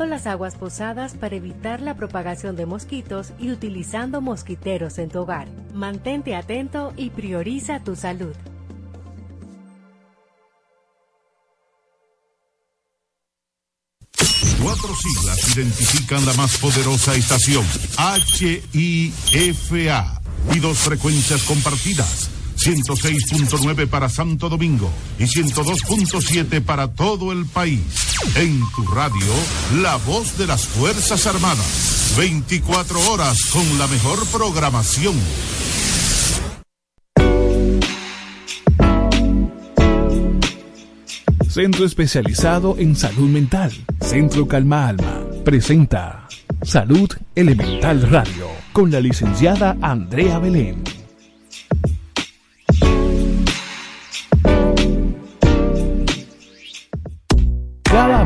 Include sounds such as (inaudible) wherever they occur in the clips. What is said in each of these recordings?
las aguas posadas para evitar la propagación de mosquitos y utilizando mosquiteros en tu hogar. Mantente atento y prioriza tu salud. Cuatro siglas identifican la más poderosa estación, HIFA, y dos frecuencias compartidas. 106.9 para Santo Domingo y 102.7 para todo el país. En tu radio, la voz de las Fuerzas Armadas. 24 horas con la mejor programación. Centro especializado en salud mental. Centro Calma Alma. Presenta Salud Elemental Radio con la licenciada Andrea Belén.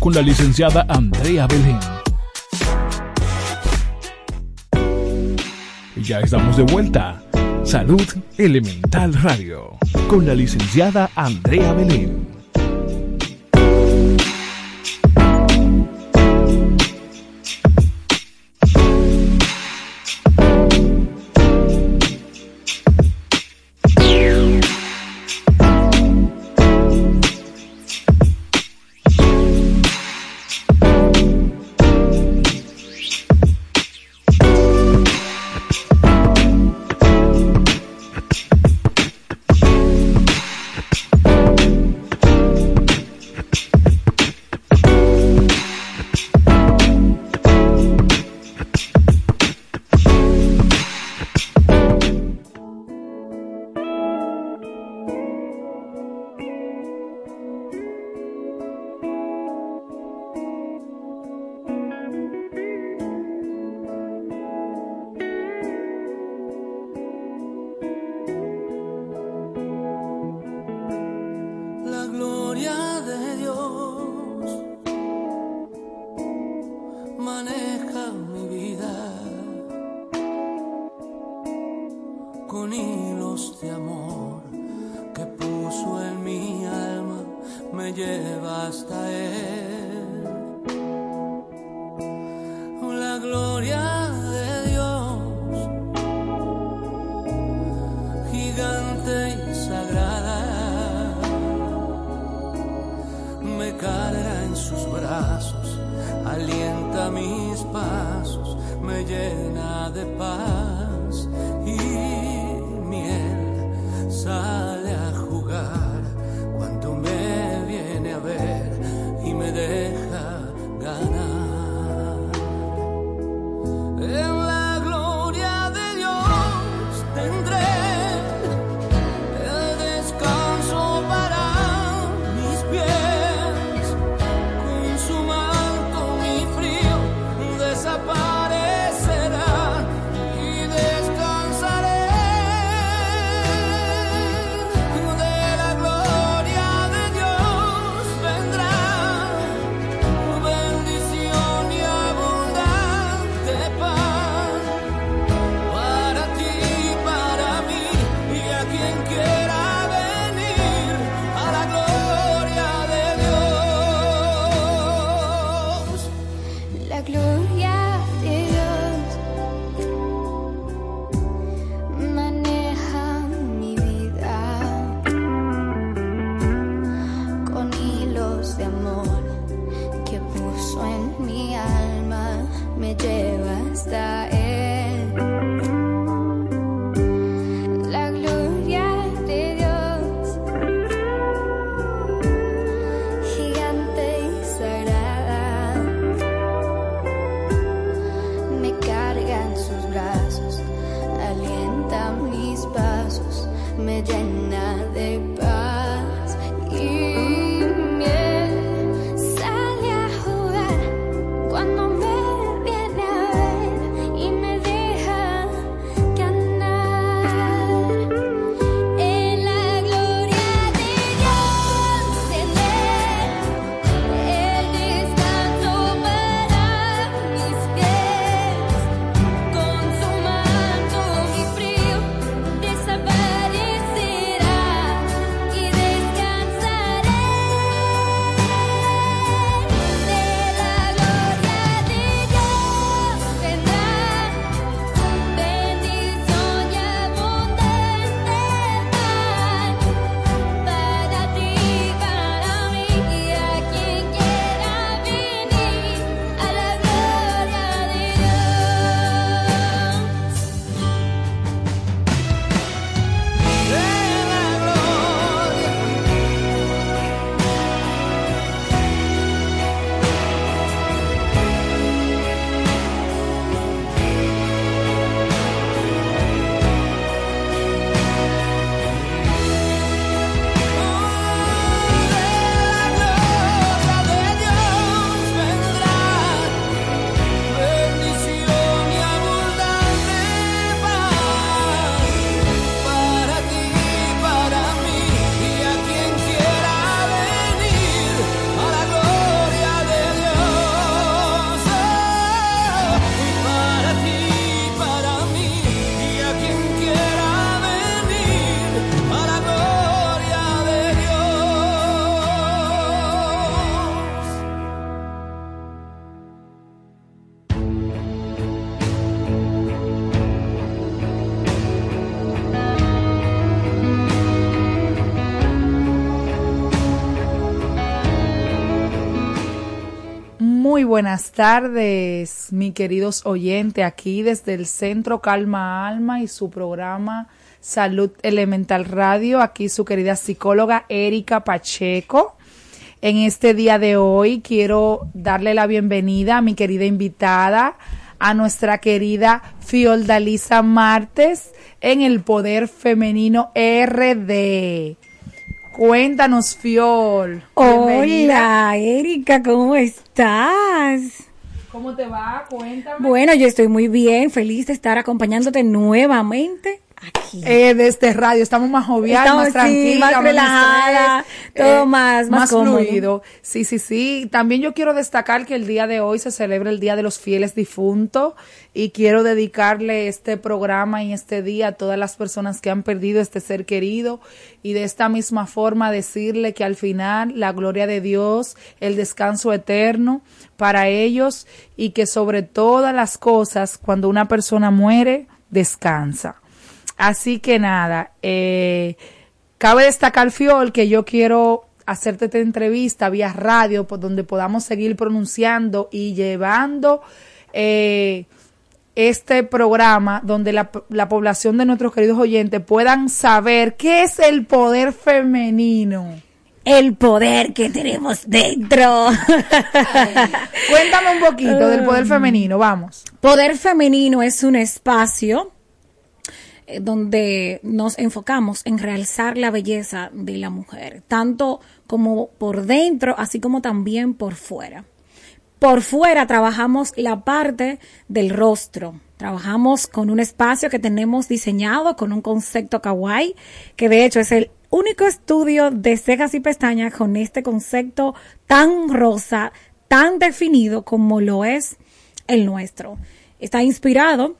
Con la licenciada Andrea Belén. Ya estamos de vuelta. Salud Elemental Radio. Con la licenciada Andrea Belén. Alienta mis pasos, me llena de paz buenas tardes, mi queridos oyentes, aquí desde el Centro Calma Alma y su programa Salud Elemental Radio, aquí su querida psicóloga Erika Pacheco. En este día de hoy quiero darle la bienvenida a mi querida invitada, a nuestra querida Fiordalisa Martes en el Poder Femenino RD. Cuéntanos, Fiol. Hola, Erika, ¿cómo estás? ¿Cómo te va? Cuéntame. Bueno, yo estoy muy bien, feliz de estar acompañándote nuevamente aquí. Eh, de este radio, estamos más joviales, más tranquilos, más relajadas, todo eh, más, más, fluido. Sí, sí, sí. También yo quiero destacar que el día de hoy se celebra el Día de los Fieles Difuntos y quiero dedicarle este programa y este día a todas las personas que han perdido este ser querido y de esta misma forma decirle que al final la gloria de Dios, el descanso eterno para ellos y que sobre todas las cosas cuando una persona muere descansa. Así que nada, eh, cabe destacar, Fiol, que yo quiero hacerte esta entrevista vía radio, por donde podamos seguir pronunciando y llevando eh, este programa, donde la, la población de nuestros queridos oyentes puedan saber qué es el poder femenino el poder que tenemos dentro. (laughs) Cuéntame un poquito del poder femenino, vamos. Poder femenino es un espacio donde nos enfocamos en realzar la belleza de la mujer, tanto como por dentro, así como también por fuera. Por fuera trabajamos la parte del rostro, trabajamos con un espacio que tenemos diseñado con un concepto kawaii, que de hecho es el único estudio de cejas y pestañas con este concepto tan rosa, tan definido como lo es el nuestro. Está inspirado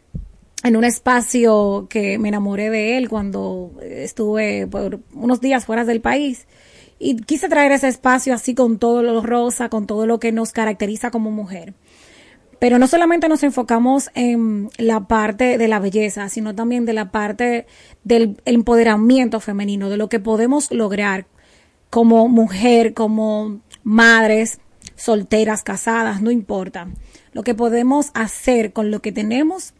en un espacio que me enamoré de él cuando estuve por unos días fuera del país. Y quise traer ese espacio así con todo lo rosa, con todo lo que nos caracteriza como mujer. Pero no solamente nos enfocamos en la parte de la belleza, sino también de la parte del empoderamiento femenino, de lo que podemos lograr como mujer, como madres, solteras, casadas, no importa. Lo que podemos hacer con lo que tenemos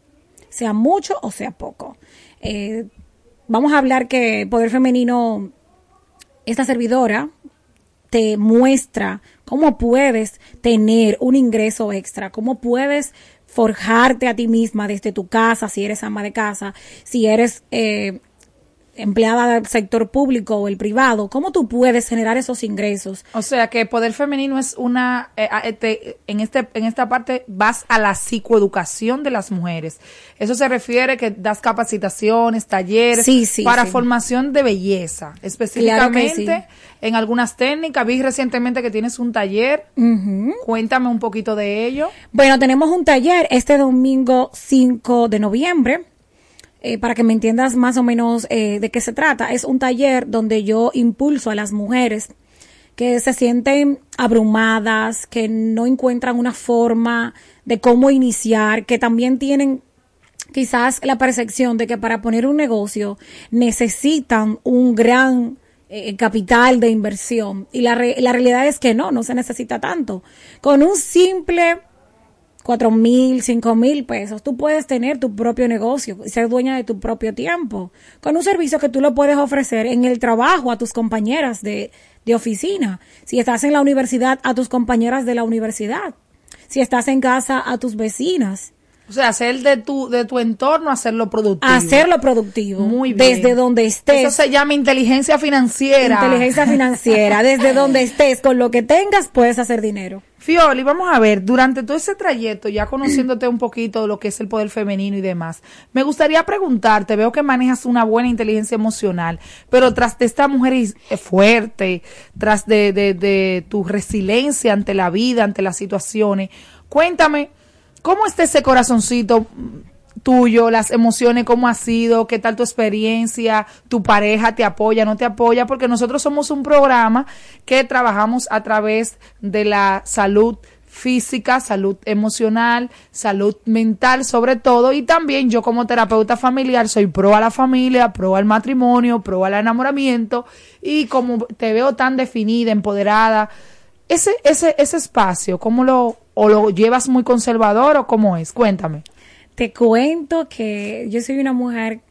sea mucho o sea poco. Eh, vamos a hablar que Poder Femenino, esta servidora, te muestra cómo puedes tener un ingreso extra, cómo puedes forjarte a ti misma desde tu casa, si eres ama de casa, si eres eh, empleada del sector público o el privado, ¿cómo tú puedes generar esos ingresos? O sea que poder femenino es una, eh, este, en, este, en esta parte vas a la psicoeducación de las mujeres. Eso se refiere que das capacitaciones, talleres para formación de belleza, específicamente en algunas técnicas. Vi recientemente que tienes un taller. Cuéntame un poquito de ello. Bueno, tenemos un taller este domingo 5 de noviembre eh, para que me entiendas más o menos eh, de qué se trata, es un taller donde yo impulso a las mujeres que se sienten abrumadas, que no encuentran una forma de cómo iniciar, que también tienen quizás la percepción de que para poner un negocio necesitan un gran eh, capital de inversión. Y la, la realidad es que no, no se necesita tanto. Con un simple cuatro mil, cinco mil pesos, tú puedes tener tu propio negocio y ser dueña de tu propio tiempo, con un servicio que tú lo puedes ofrecer en el trabajo a tus compañeras de, de oficina, si estás en la universidad, a tus compañeras de la universidad, si estás en casa, a tus vecinas. O sea, hacer de tu, de tu entorno, hacerlo productivo. Hacerlo productivo. Muy bien. Desde donde estés. Eso se llama inteligencia financiera. Inteligencia financiera. Desde (laughs) donde estés, con lo que tengas, puedes hacer dinero. Fioli, vamos a ver, durante todo ese trayecto, ya conociéndote un poquito de lo que es el poder femenino y demás, me gustaría preguntarte, veo que manejas una buena inteligencia emocional, pero tras de esta mujer fuerte, tras de, de, de tu resiliencia ante la vida, ante las situaciones, cuéntame, ¿Cómo está ese corazoncito tuyo, las emociones, cómo ha sido, qué tal tu experiencia, tu pareja te apoya, no te apoya, porque nosotros somos un programa que trabajamos a través de la salud física, salud emocional, salud mental sobre todo y también yo como terapeuta familiar soy pro a la familia, pro al matrimonio, pro al enamoramiento y como te veo tan definida, empoderada, ese, ese, ese espacio, ¿cómo lo, o lo llevas muy conservador o cómo es? Cuéntame. Te cuento que yo soy una mujer,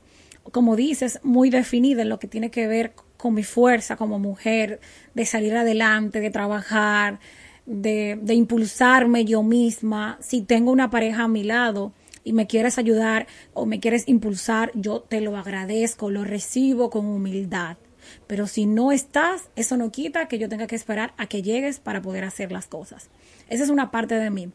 como dices, muy definida en lo que tiene que ver con mi fuerza como mujer, de salir adelante, de trabajar, de, de impulsarme yo misma. Si tengo una pareja a mi lado, y me quieres ayudar o me quieres impulsar, yo te lo agradezco, lo recibo con humildad. Pero si no estás, eso no quita que yo tenga que esperar a que llegues para poder hacer las cosas. Esa es una parte de mí.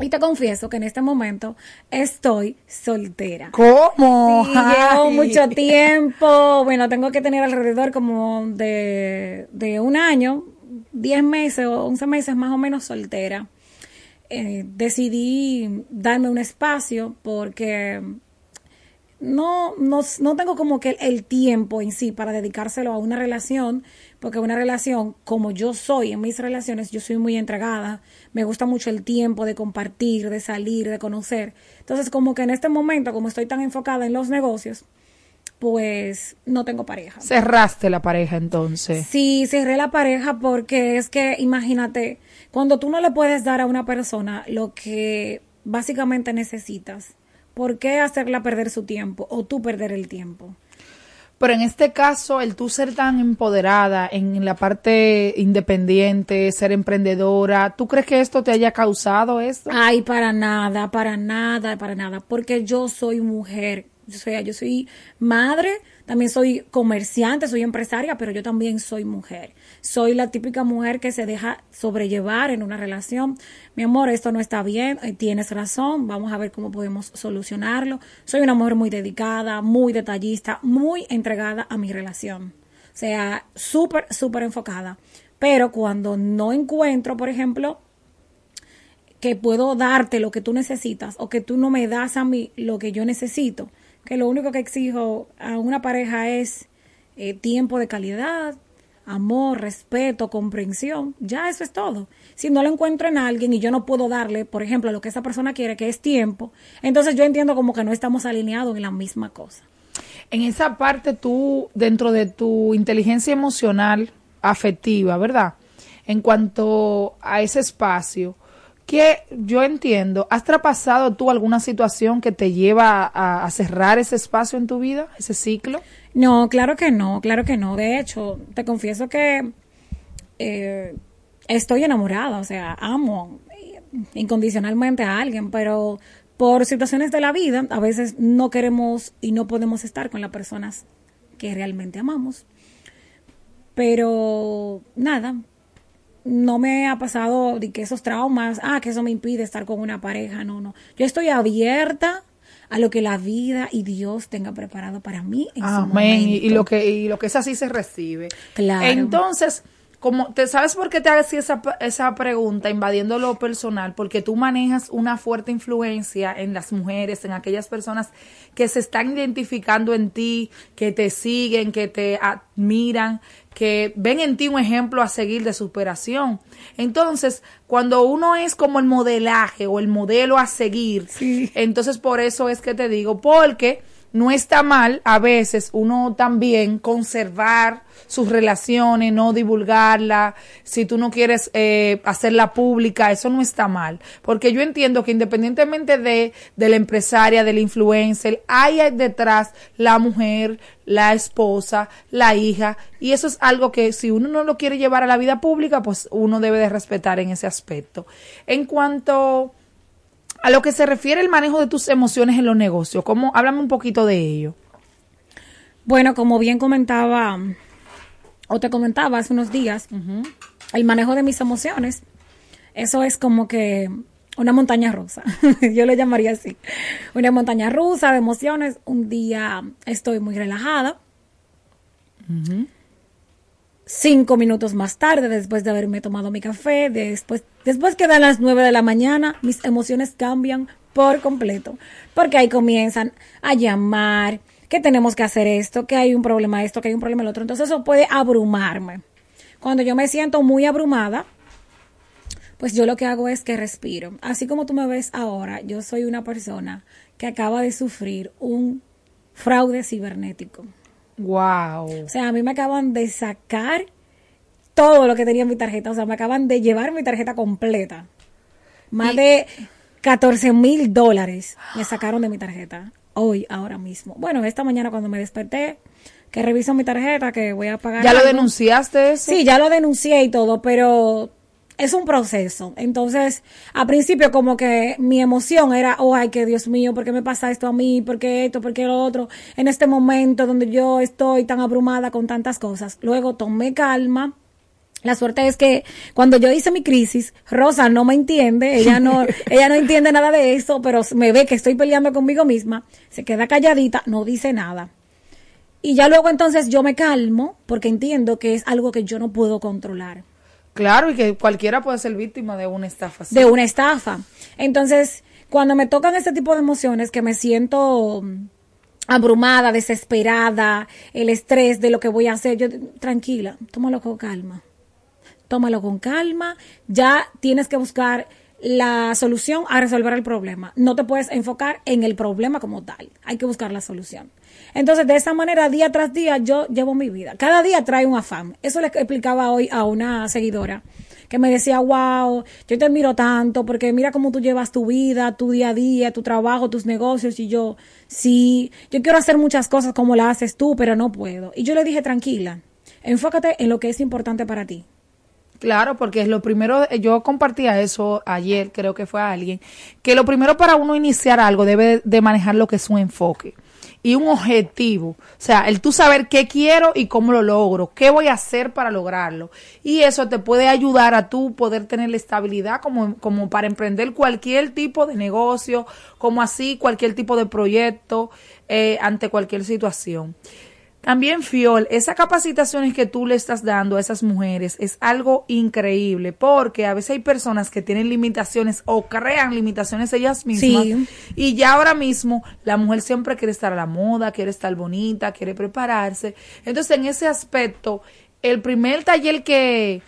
Y te confieso que en este momento estoy soltera. ¿Cómo? Sí, llevo mucho tiempo. Bueno, tengo que tener alrededor como de, de un año, 10 meses o 11 meses más o menos soltera. Eh, decidí darme un espacio porque no, no, no tengo como que el, tiempo en sí para dedicárselo a una relación, porque una relación, como yo soy en mis relaciones, yo soy muy entregada, me gusta mucho el tiempo de compartir, de salir, de conocer. Entonces, como que en este momento, como estoy tan enfocada en los negocios, pues no tengo pareja. Cerraste la pareja entonces. Sí, cerré la pareja porque es que, imagínate, cuando tú no le puedes dar a una persona lo que básicamente necesitas, ¿por qué hacerla perder su tiempo o tú perder el tiempo? Pero en este caso, el tú ser tan empoderada en la parte independiente, ser emprendedora, ¿tú crees que esto te haya causado esto? Ay, para nada, para nada, para nada, porque yo soy mujer, o sea, yo soy madre, también soy comerciante, soy empresaria, pero yo también soy mujer. Soy la típica mujer que se deja sobrellevar en una relación. Mi amor, esto no está bien, eh, tienes razón, vamos a ver cómo podemos solucionarlo. Soy una mujer muy dedicada, muy detallista, muy entregada a mi relación. O sea, súper, súper enfocada. Pero cuando no encuentro, por ejemplo, que puedo darte lo que tú necesitas o que tú no me das a mí lo que yo necesito, que lo único que exijo a una pareja es eh, tiempo de calidad, amor, respeto, comprensión, ya eso es todo. Si no lo encuentro en alguien y yo no puedo darle, por ejemplo, lo que esa persona quiere, que es tiempo, entonces yo entiendo como que no estamos alineados en la misma cosa. En esa parte tú, dentro de tu inteligencia emocional, afectiva, ¿verdad? En cuanto a ese espacio, que yo entiendo, ¿has traspasado tú alguna situación que te lleva a, cerrar ese espacio en tu vida, ese ciclo? No, claro que no, claro que no. De hecho, te confieso que eh, estoy enamorada, o sea, amo. incondicionalmente a alguien, pero por situaciones de la vida, a veces no queremos y no podemos estar con las personas que realmente amamos. Pero nada, no me ha pasado de que esos traumas, ah, que eso me impide estar con una pareja, no, no. Yo estoy abierta a lo que la vida y Dios tenga preparado para mí en Amén. Momento. y lo que y lo que es así se recibe. Claro. Entonces, como te sabes por qué te hacía esa, esa pregunta invadiendo lo personal, porque tú manejas una fuerte influencia en las mujeres, en aquellas personas que se están identificando en ti, que te siguen, que te admiran, que ven en ti un ejemplo a seguir de superación. Entonces, cuando uno es como el modelaje o el modelo a seguir, Sí. entonces por eso es que te digo, porque no está mal a veces uno también conservar sus relaciones, no divulgarla, si tú no quieres eh, hacerla pública, eso no está mal, porque yo entiendo que independientemente de, de la empresaria, del influencer, hay detrás la mujer, la esposa, la hija, y eso es algo que si uno no lo quiere llevar a la vida pública, pues uno debe de respetar en ese aspecto. En cuanto a lo que se refiere el manejo de tus emociones en los negocios, ¿cómo? Háblame un poquito de ello. Bueno, como bien comentaba, o te comentaba hace unos días, el manejo de mis emociones, eso es como que una montaña rusa, (laughs) yo lo llamaría así, una montaña rusa de emociones. Un día estoy muy relajada, cinco minutos más tarde, después de haberme tomado mi café, después, después que dan las nueve de la mañana, mis emociones cambian por completo, porque ahí comienzan a llamar, que tenemos que hacer esto, que hay un problema esto, que hay un problema el otro, entonces eso puede abrumarme. Cuando yo me siento muy abrumada, pues yo lo que hago es que respiro. Así como tú me ves ahora, yo soy una persona que acaba de sufrir un fraude cibernético. Wow. O sea, a mí me acaban de sacar todo lo que tenía en mi tarjeta. O sea, me acaban de llevar mi tarjeta completa. Más Y- de 14 mil dólares me sacaron de mi tarjeta. Hoy, ahora mismo. Bueno, esta mañana cuando me desperté, que reviso mi tarjeta, que voy a pagar. ¿Ya lo denunciaste eso? Sí, ya lo denuncié y todo, pero es un proceso. Entonces, a principio como que mi emoción era, oh, ay, que Dios mío, ¿por qué me pasa esto a mí? ¿Por qué esto? ¿Por qué lo otro? En este momento donde yo estoy tan abrumada con tantas cosas. Luego tomé calma. La suerte es que cuando yo hice mi crisis, Rosa no me entiende, ella no, (laughs) ella no entiende nada de eso, pero me ve que estoy peleando conmigo misma, se queda calladita, no dice nada. Y ya luego entonces yo me calmo porque entiendo que es algo que yo no puedo controlar. Claro, y que cualquiera puede ser víctima de una estafa. de una estafa. Entonces, cuando me tocan este tipo de emociones que me siento mm, abrumada, desesperada, el estrés de lo que voy a hacer, yo tranquila, tómalo con calma. Tómalo con calma, ya tienes que buscar la solución a resolver el problema. No te puedes enfocar en el problema como tal, hay que buscar la solución. Entonces, de esa manera, día tras día, yo llevo mi vida. Cada día trae un afán. Eso le explicaba hoy a una seguidora que me decía, wow, yo te admiro tanto porque mira cómo tú llevas tu vida, tu día a día, tu trabajo, tus negocios. Y yo, sí, yo quiero hacer muchas cosas como las haces tú, pero no puedo. Y yo le dije, tranquila, enfócate en lo que es importante para ti. Claro, porque es lo primero, yo compartía eso ayer, creo que fue a alguien, que lo primero para uno iniciar algo debe de manejar lo que es un enfoque y un objetivo. O sea, el tú saber qué quiero y cómo lo logro, qué voy a hacer para lograrlo. Y eso te puede ayudar a tú poder tener la estabilidad como, como para emprender cualquier tipo de negocio, como así cualquier tipo de proyecto eh, ante cualquier situación. También, Fiol, esas capacitaciones que tú le estás dando a esas mujeres es algo increíble, porque a veces hay personas que tienen limitaciones o crean limitaciones ellas mismas. Sí. Y ya ahora mismo la mujer siempre quiere estar a la moda, quiere estar bonita, quiere prepararse. Entonces, en ese aspecto, el primer taller que,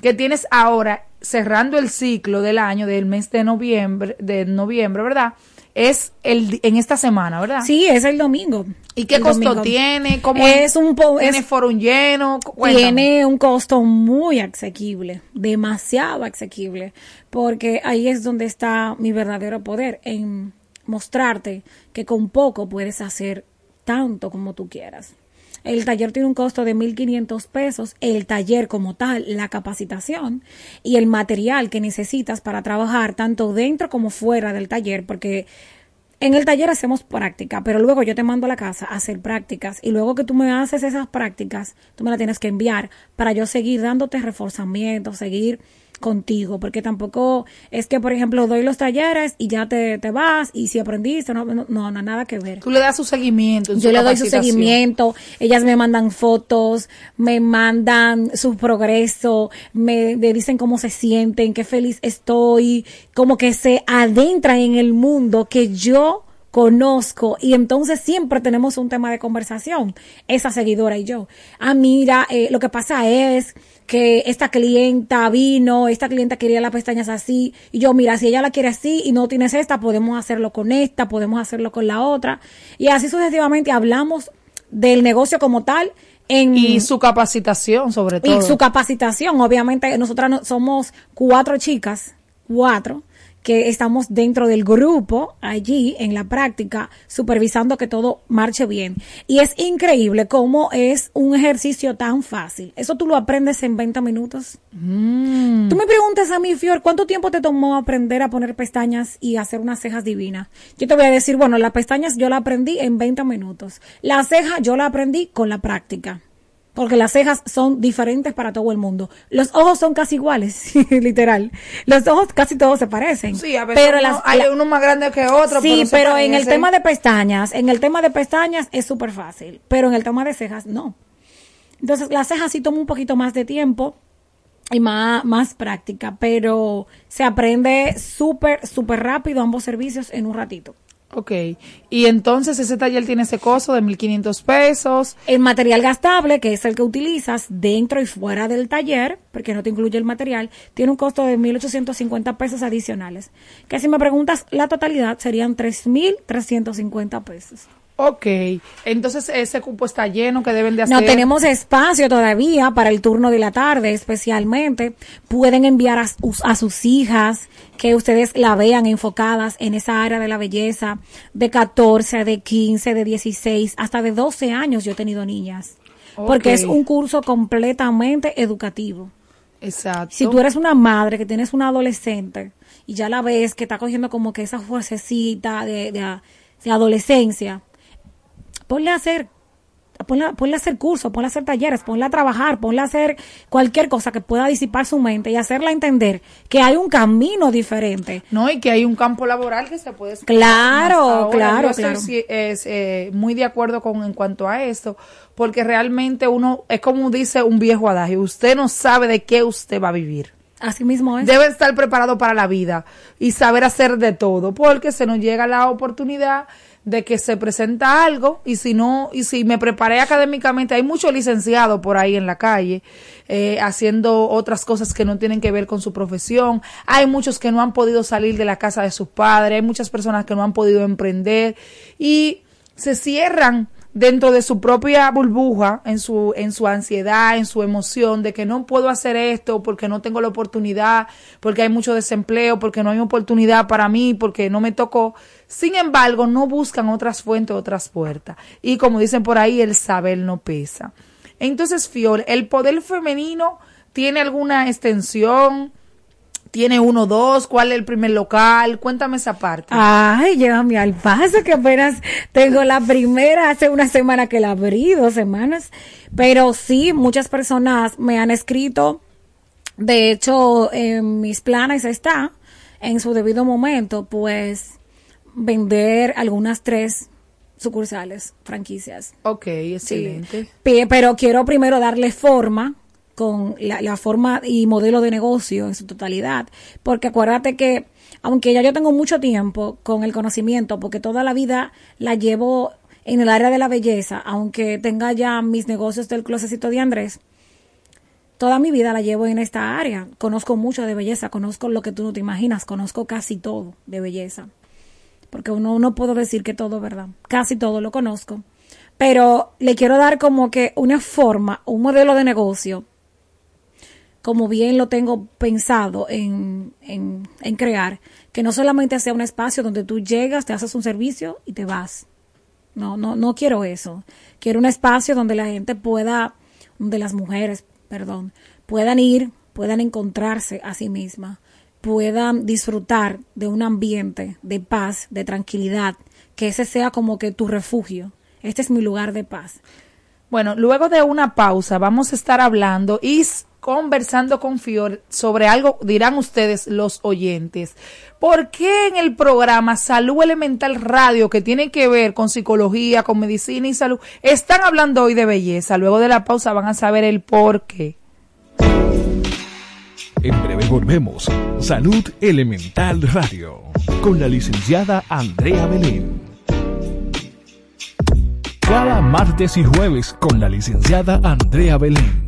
que tienes ahora, cerrando el ciclo del año, del mes de noviembre, de noviembre, ¿verdad? Es el, en esta semana, ¿verdad? Sí, es el domingo. ¿Y qué El costo domingo. tiene? ¿Cómo es un ¿Tiene es- foro lleno? Cuéntame. Tiene un costo muy asequible, demasiado asequible, porque ahí es donde está mi verdadero poder, en mostrarte que con poco puedes hacer tanto como tú quieras. El taller tiene un costo de 1.500 pesos, el taller como tal, la capacitación y el material que necesitas para trabajar tanto dentro como fuera del taller, porque en el taller hacemos práctica, pero luego yo te mando a la casa a hacer prácticas y luego que tú me haces esas prácticas, tú me las tienes que enviar para yo seguir dándote reforzamiento, seguir contigo, porque tampoco es que, por ejemplo, doy los talleres y ya te, te vas y si aprendiste, no, no, no, nada que ver. Tú le das su seguimiento. Yo le doy su seguimiento, ellas me mandan fotos, me mandan su progreso, me, me dicen cómo se sienten, qué feliz estoy, como que se adentran en el mundo que yo conozco y entonces siempre tenemos un tema de conversación, esa seguidora y yo. Ah, mira, eh, lo que pasa es que esta clienta vino, esta clienta quería las pestañas así, y yo, mira, si ella la quiere así y no tienes esta, podemos hacerlo con esta, podemos hacerlo con la otra, y así sucesivamente hablamos del negocio como tal. En, y su capacitación, sobre todo. Y su capacitación, obviamente, nosotras somos cuatro chicas, cuatro, que estamos dentro del grupo allí en la práctica supervisando que todo marche bien. Y es increíble cómo es un ejercicio tan fácil. Eso tú lo aprendes en 20 minutos. Mm. Tú me preguntas a mí, Fior, ¿cuánto tiempo te tomó aprender a poner pestañas y hacer unas cejas divinas? Yo te voy a decir, bueno, las pestañas yo la aprendí en 20 minutos. La ceja yo la aprendí con la práctica porque las cejas son diferentes para todo el mundo. Los ojos son casi iguales, (laughs) literal. Los ojos casi todos se parecen. Sí, a veces pero uno- las- hay la- uno más grande que otro. Sí, pero en el tema de pestañas, en el tema de pestañas es súper fácil, pero en el tema de cejas no. Entonces, las cejas sí toma un poquito más de tiempo y más, más práctica, pero se aprende súper, súper rápido ambos servicios en un ratito. Ok. Y entonces ese taller tiene ese costo de 1.500 pesos. El material gastable, que es el que utilizas dentro y fuera del taller, porque no te incluye el material, tiene un costo de 1.850 pesos adicionales. Que si me preguntas la totalidad serían 3.350 pesos. Ok. Entonces ese cupo está lleno que deben de hacer. No tenemos espacio todavía para el turno de la tarde, especialmente. Pueden enviar a, sus- a sus hijas que ustedes la vean enfocadas en esa área de la belleza de 14, de 15, de 16, hasta de 12 años yo he tenido niñas. Porque es un curso completamente educativo. Exacto. Si tú eres una madre que tienes una adolescente y ya la ves que está cogiendo como que esa fuercecita de, de, de adolescencia, ponle a hacer, ponle, a- ponle a hacer cursos, ponle a hacer talleres, ponle a trabajar, ponle a hacer cualquier cosa que pueda disipar su mente y hacerla entender que hay un camino diferente. No, y que hay un campo laboral que se puede Claro, claro, Yo estoy claro. sí, es, eh, muy de acuerdo con en cuanto a esto, porque realmente uno, es como dice un viejo adagio, usted no sabe de qué usted va a vivir. Así mismo es. Debe estar preparado para la vida y saber hacer de todo, porque se nos llega la oportunidad de que se presenta algo y si no, y si me preparé académicamente, hay muchos licenciados por ahí en la calle eh, haciendo otras cosas que no tienen que ver con su profesión, hay muchos que no han podido salir de la casa de sus padres, hay muchas personas que no han podido emprender y se cierran dentro de su propia burbuja, en su, en su ansiedad, en su emoción de que no puedo hacer esto porque no tengo la oportunidad, porque hay mucho desempleo, porque no hay oportunidad para mí, porque no me tocó. Sin embargo, no buscan otras fuentes, otras puertas. Y como dicen por ahí, el saber no pesa. Entonces, Fiol, ¿el poder femenino tiene alguna extensión? ¿Tiene uno, dos? ¿Cuál es el primer local? Cuéntame esa parte. Ay, llévame al paso que apenas tengo la primera, hace una semana que la abrí, dos semanas. Pero sí, muchas personas me han escrito. De hecho, en mis planes está, en su debido momento, pues, vender algunas tres sucursales, franquicias. Ok, excelente. Pe- Pero quiero primero darle forma con la, forma y modelo de negocio en su totalidad. Porque acuérdate que, aunque ya yo tengo mucho tiempo con el conocimiento, porque toda la vida la llevo en el área de la belleza, aunque tenga ya mis negocios del closecito de Andrés, toda mi vida la llevo en esta área. Conozco mucho de belleza, conozco lo que tú no te imaginas, conozco casi todo de belleza. Porque uno no puedo decir que todo, ¿verdad? Casi todo lo conozco. Pero le quiero dar como que una forma, un modelo de negocio, como bien lo tengo pensado en, en, en crear, que no solamente sea un espacio donde tú llegas, te haces un servicio y te vas. No, no, no quiero eso. Quiero un espacio donde la gente pueda, donde las mujeres, perdón, puedan ir, puedan encontrarse a sí mismas, puedan disfrutar de un ambiente de paz, de tranquilidad, que ese sea como que tu refugio. Este es mi lugar de paz. Bueno, luego de una pausa vamos a estar hablando y conversando con Fior sobre algo, dirán ustedes los oyentes. ¿Por qué en el programa Salud Elemental Radio, que tiene que ver con psicología, con medicina y salud, están hablando hoy de belleza? Luego de la pausa van a saber el por qué. En breve volvemos. Salud Elemental Radio con la licenciada Andrea Belén. Cada martes y jueves con la licenciada Andrea Belén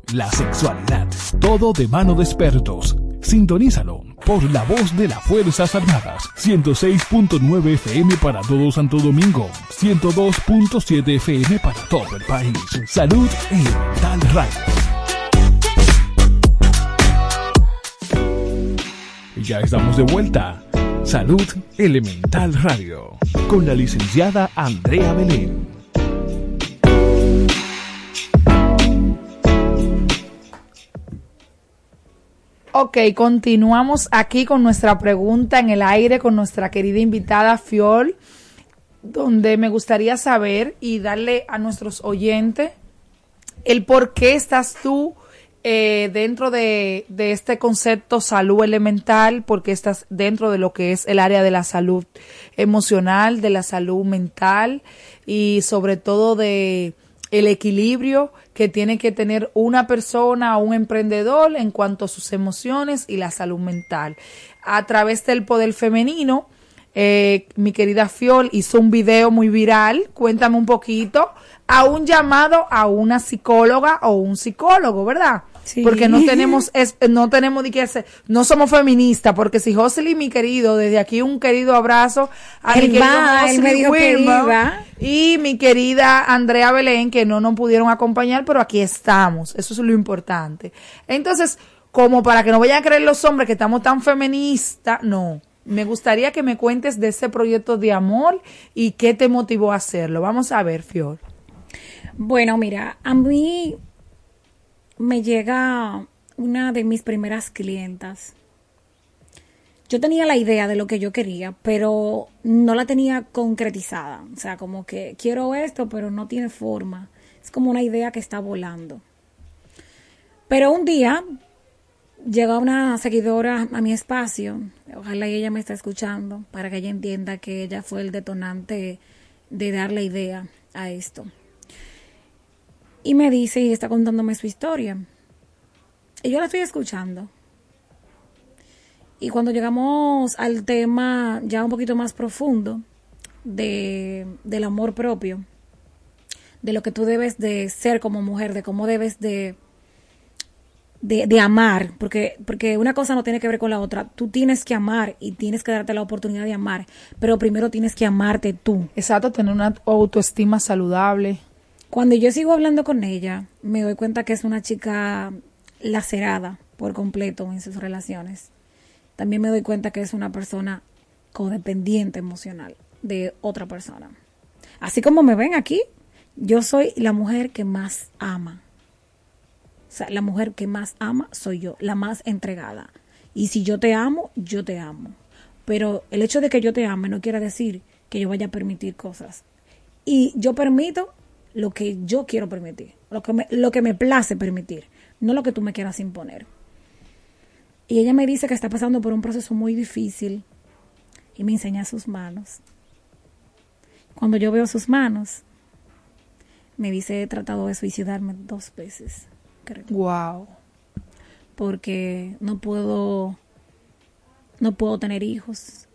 la sexualidad, todo de mano de expertos. Sintonízalo por la voz de las Fuerzas Armadas. 106.9 FM para todo Santo Domingo. 102.7 FM para todo el país. Salud Elemental Radio. Ya estamos de vuelta. Salud Elemental Radio. Con la licenciada Andrea Belén. Ok, continuamos aquí con nuestra pregunta en el aire con nuestra querida invitada Fiol, donde me gustaría saber y darle a nuestros oyentes el por qué estás tú eh, dentro de, de, este concepto salud elemental, porque estás dentro de lo que es el área de la salud emocional, de la salud mental y sobre todo de el equilibrio que tiene que tener una persona o un emprendedor en cuanto a sus emociones y la salud mental. A través del poder femenino, eh, mi querida Fiol hizo un video muy viral, cuéntame un poquito, a un llamado a una psicóloga o un psicólogo, ¿verdad? Sí. Porque no (laughs) tenemos, es, no tenemos de qué hacer, no somos feministas, porque si Josely, mi querido, desde aquí un querido abrazo a el mi querido va, Josely Wilma y mi querida Andrea Belén, que no nos pudieron acompañar, pero aquí estamos, eso es lo importante. Entonces, como para que no vayan a creer los hombres que estamos tan feministas, no. Me gustaría que me cuentes de ese proyecto de amor y qué te motivó a hacerlo. Vamos a ver, Fior. Bueno, mira, a mí me llega una de mis primeras clientas. Yo tenía la idea de lo que yo quería, pero no la tenía concretizada. O sea, como que quiero esto, pero no tiene forma. Es como una idea que está volando. Pero un día llegó una seguidora a mi espacio. Ojalá ella me esté escuchando para que ella entienda que ella fue el detonante de darle idea a esto y me dice y está contándome su historia. Y yo la estoy escuchando. Y cuando llegamos al tema ya un poquito más profundo de, del amor propio, de lo que tú debes de ser como mujer, de cómo debes de, de, de, amar, porque, porque una cosa no tiene que ver con la otra. Tú tienes que amar y tienes que darte la oportunidad de amar, pero primero tienes que amarte tú. Exacto, tener una autoestima saludable. Cuando yo sigo hablando con ella, me doy cuenta que es una chica lacerada por completo en sus relaciones. También me doy cuenta que es una persona codependiente emocional de otra persona. Así como me ven aquí, yo soy la mujer que más ama. O sea, la mujer que más ama soy yo, la más entregada. Y si yo te amo, yo te amo. Pero el hecho de que yo te ame no quiere decir que yo vaya a permitir cosas. Y yo permito lo que yo quiero permitir, lo que me, lo que me place permitir, no lo que tú me quieras imponer. Y ella me dice que está pasando por un proceso muy difícil y me enseña sus manos. Cuando yo veo sus manos, me dice he tratado de suicidarme dos veces. Creo. Wow. Porque no puedo no puedo tener hijos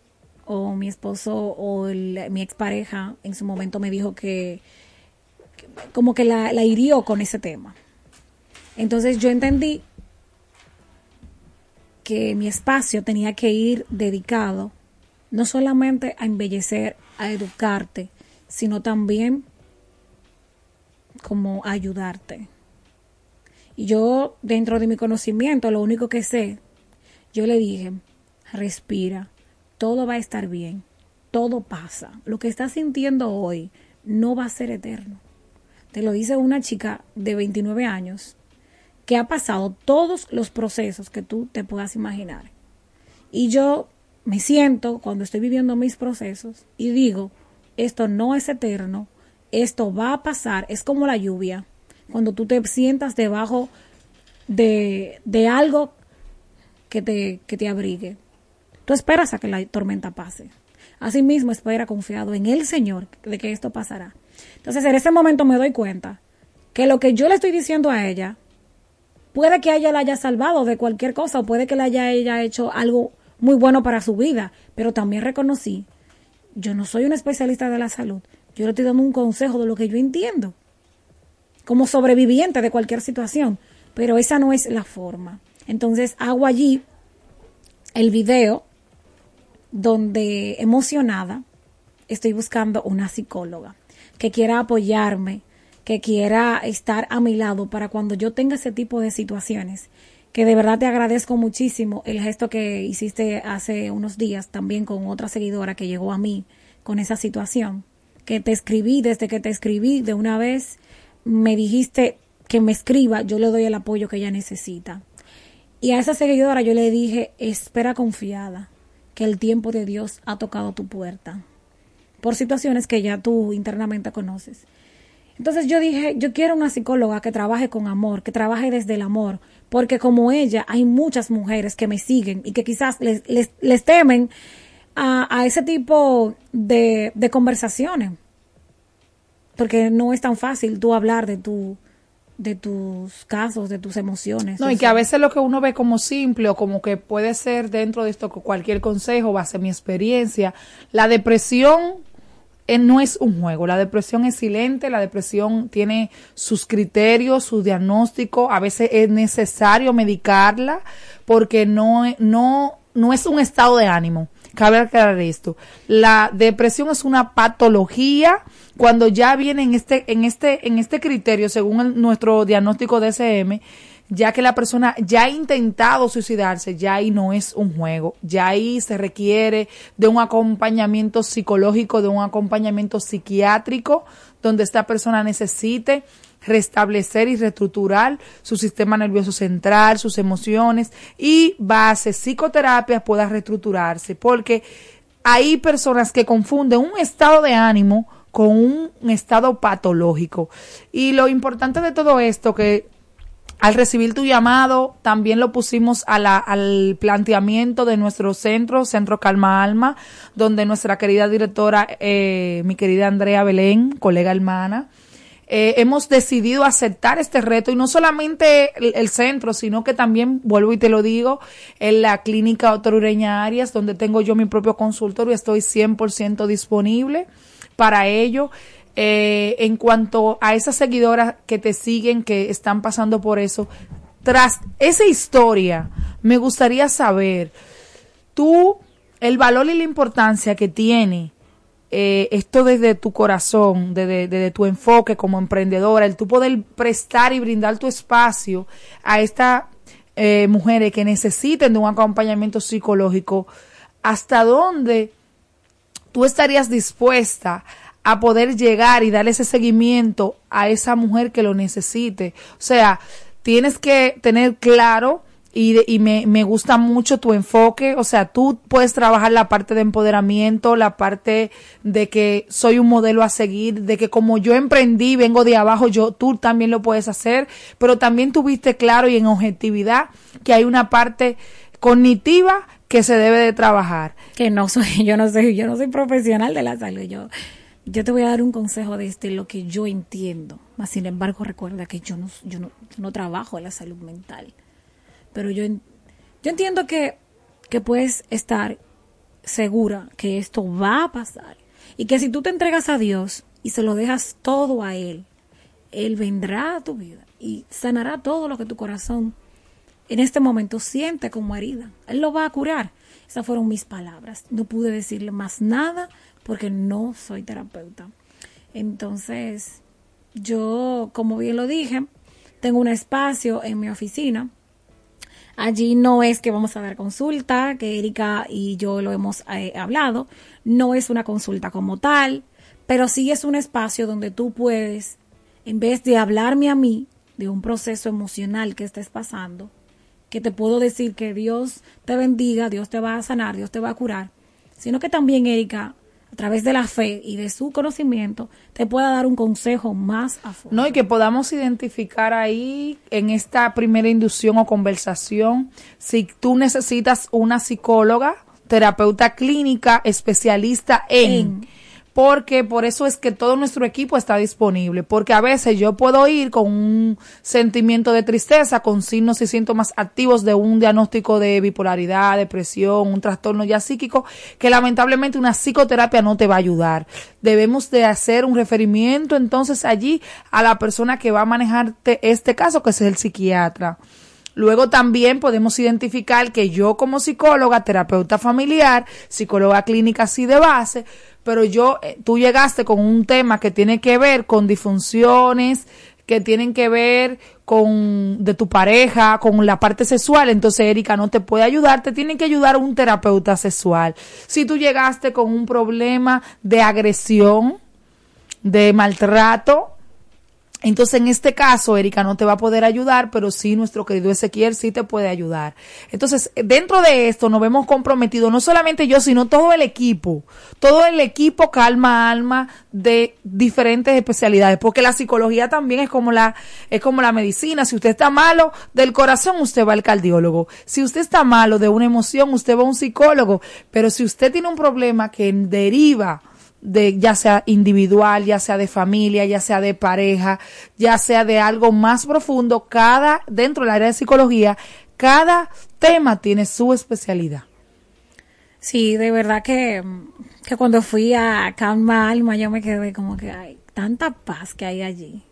o mi esposo o el, mi expareja en su momento me dijo que, que como que la, la hirió con ese tema. Entonces yo entendí que mi espacio tenía que ir dedicado no solamente a embellecer, a educarte, sino también como ayudarte. Y yo, dentro de mi conocimiento, lo único que sé, yo le dije, respira, todo va a estar bien, todo pasa. Lo que estás sintiendo hoy no va a ser eterno. Te lo dice una chica de 29 años que ha pasado todos los procesos que tú te puedas imaginar. Y yo me siento cuando estoy viviendo mis procesos y digo, esto no es eterno, esto va a pasar, es como la lluvia, cuando tú te sientas debajo de, de algo que te, que te abrigue. Tú esperas a que la tormenta pase. Asimismo, espera confiado en el Señor de que esto pasará. Entonces, en ese momento me doy cuenta que lo que yo le estoy diciendo a ella puede que ella la haya salvado de cualquier cosa o puede que le haya ella hecho algo muy bueno para su vida, pero también reconocí, yo no soy un especialista de la salud, yo le estoy dando un consejo de lo que yo entiendo, como sobreviviente de cualquier situación, pero esa no es la forma. Entonces hago allí el video donde emocionada estoy buscando una psicóloga que quiera apoyarme, que quiera estar a mi lado para cuando yo tenga ese tipo de situaciones. Que de verdad te agradezco muchísimo el gesto que hiciste hace unos días también con otra seguidora que llegó a mí con esa situación. Que te escribí, desde que te escribí de una vez, me dijiste que me escriba, yo le doy el apoyo que ella necesita. Y a esa seguidora yo le dije, espera confiada, que el tiempo de Dios ha tocado tu puerta. Por situaciones que ya tú internamente conoces. Entonces yo dije, yo quiero una psicóloga que trabaje con amor, que trabaje desde el amor, porque como ella hay muchas mujeres que me siguen y que quizás les, les, temen a, a, ese tipo de, de conversaciones, porque no es tan fácil tú hablar de tu de tus casos, de tus emociones. No, y que a veces lo que uno ve como simple o como que puede ser dentro de esto cualquier consejo, va a ser mi experiencia. La depresión eh, no es un juego. La depresión es silente, la depresión tiene sus criterios, su diagnóstico. A veces es necesario medicarla porque no, no, no es un estado de ánimo. Cabe aclarar esto. La depresión es una patología cuando ya viene en este, en este, en este criterio, según nuestro diagnóstico DSM, ya que la persona ya ha intentado suicidarse, ya ahí no es un juego, ya ahí se requiere de un acompañamiento psicológico, de un acompañamiento psiquiátrico, donde esta persona necesite restablecer y reestructurar su sistema nervioso central, sus emociones y base psicoterapia pueda reestructurarse, porque hay personas que confunden un estado de ánimo con un estado patológico. Y lo importante de todo esto que al recibir tu llamado, también lo pusimos a la, al planteamiento de nuestro centro, Centro Calma Alma, donde nuestra querida directora, eh, mi querida Andrea Belén, colega hermana, eh, hemos decidido aceptar este reto y no solamente el, centro, sino que también, vuelvo y te lo digo, en la clínica Otorureña Arias, donde tengo yo mi propio consultorio, estoy 100% disponible para ello. Eh, en cuanto a esas seguidoras que te siguen, que están pasando por eso, tras esa historia, me gustaría saber, tú, el valor y la importancia que tiene eh, esto desde tu corazón, desde, tu enfoque como emprendedora, el tú poder prestar y brindar tu espacio a estas eh, mujeres que necesiten de un acompañamiento psicológico, ¿hasta dónde tú estarías dispuesta a poder llegar y darle ese seguimiento a esa mujer que lo necesite? O sea, tienes que tener claro y, y me, me, gusta mucho tu enfoque, o sea, tú puedes trabajar la parte de empoderamiento, la parte de que soy un modelo a seguir, de que como yo emprendí, vengo de abajo, yo tú también lo puedes hacer, pero también tuviste claro y en objetividad que hay una parte cognitiva que se debe de trabajar. Que no soy, (laughs) yo no soy, yo no soy profesional de la salud, yo yo te voy a dar un consejo de este, lo que yo entiendo. Mas, sin embargo, recuerda que yo no, yo no, no trabajo en la salud mental. Pero yo, yo entiendo que, que puedes estar segura que esto va a pasar. Y que si tú te entregas a Dios y se lo dejas todo a Él, Él vendrá a tu vida y sanará todo lo que tu corazón en este momento siente como herida. Él lo va a curar. Esas fueron mis palabras. No pude decirle más nada porque no soy terapeuta. Entonces, yo, como bien lo dije, tengo un espacio en mi oficina. Allí no es que vamos a dar consulta, que Erika y yo lo hemos eh, hablado. No es una consulta como tal, pero sí es un espacio donde tú puedes, en vez de hablarme a mí de un proceso emocional que estés pasando, que te puedo decir que Dios te bendiga, Dios te va a sanar, Dios te va a curar, sino que también, Erika, a través de la fe y de su conocimiento, te pueda dar un consejo más a fondo. No, y que podamos identificar ahí en esta primera inducción o conversación si tú necesitas una psicóloga, terapeuta clínica, especialista en, en porque por eso es que todo nuestro equipo está disponible, porque a veces yo puedo ir con un sentimiento de tristeza, con signos y síntomas activos de un diagnóstico de bipolaridad, depresión, un trastorno ya psíquico, que lamentablemente una psicoterapia no te va a ayudar. Debemos de hacer un referimiento entonces allí a la persona que va a manejarte este caso, que es el psiquiatra. Luego también podemos identificar que yo como psicóloga, terapeuta familiar, psicóloga clínica así de base, pero yo, eh, tú llegaste con un tema que tiene que ver con disfunciones, que tienen que ver con de tu pareja, con la parte sexual, entonces Erika no te puede ayudar, te tiene que ayudar un terapeuta sexual. Si tú llegaste con un problema de agresión, de maltrato, entonces, en este caso, Erika no te va a poder ayudar, pero sí nuestro querido Ezequiel sí te puede ayudar. Entonces, dentro de esto nos vemos comprometidos, no solamente yo, sino todo el equipo, todo el equipo calma alma de diferentes especialidades, porque la psicología también es como la, es como la medicina. Si usted está malo del corazón, usted va al cardiólogo. Si usted está malo de una emoción, usted va a un psicólogo. Pero si usted tiene un problema que deriva de ya sea individual, ya sea de familia, ya sea de pareja, ya sea de algo más profundo, cada dentro del área de psicología, cada tema tiene su especialidad. Sí, de verdad que, que cuando fui a Calma Alma yo me quedé como que hay tanta paz que hay allí.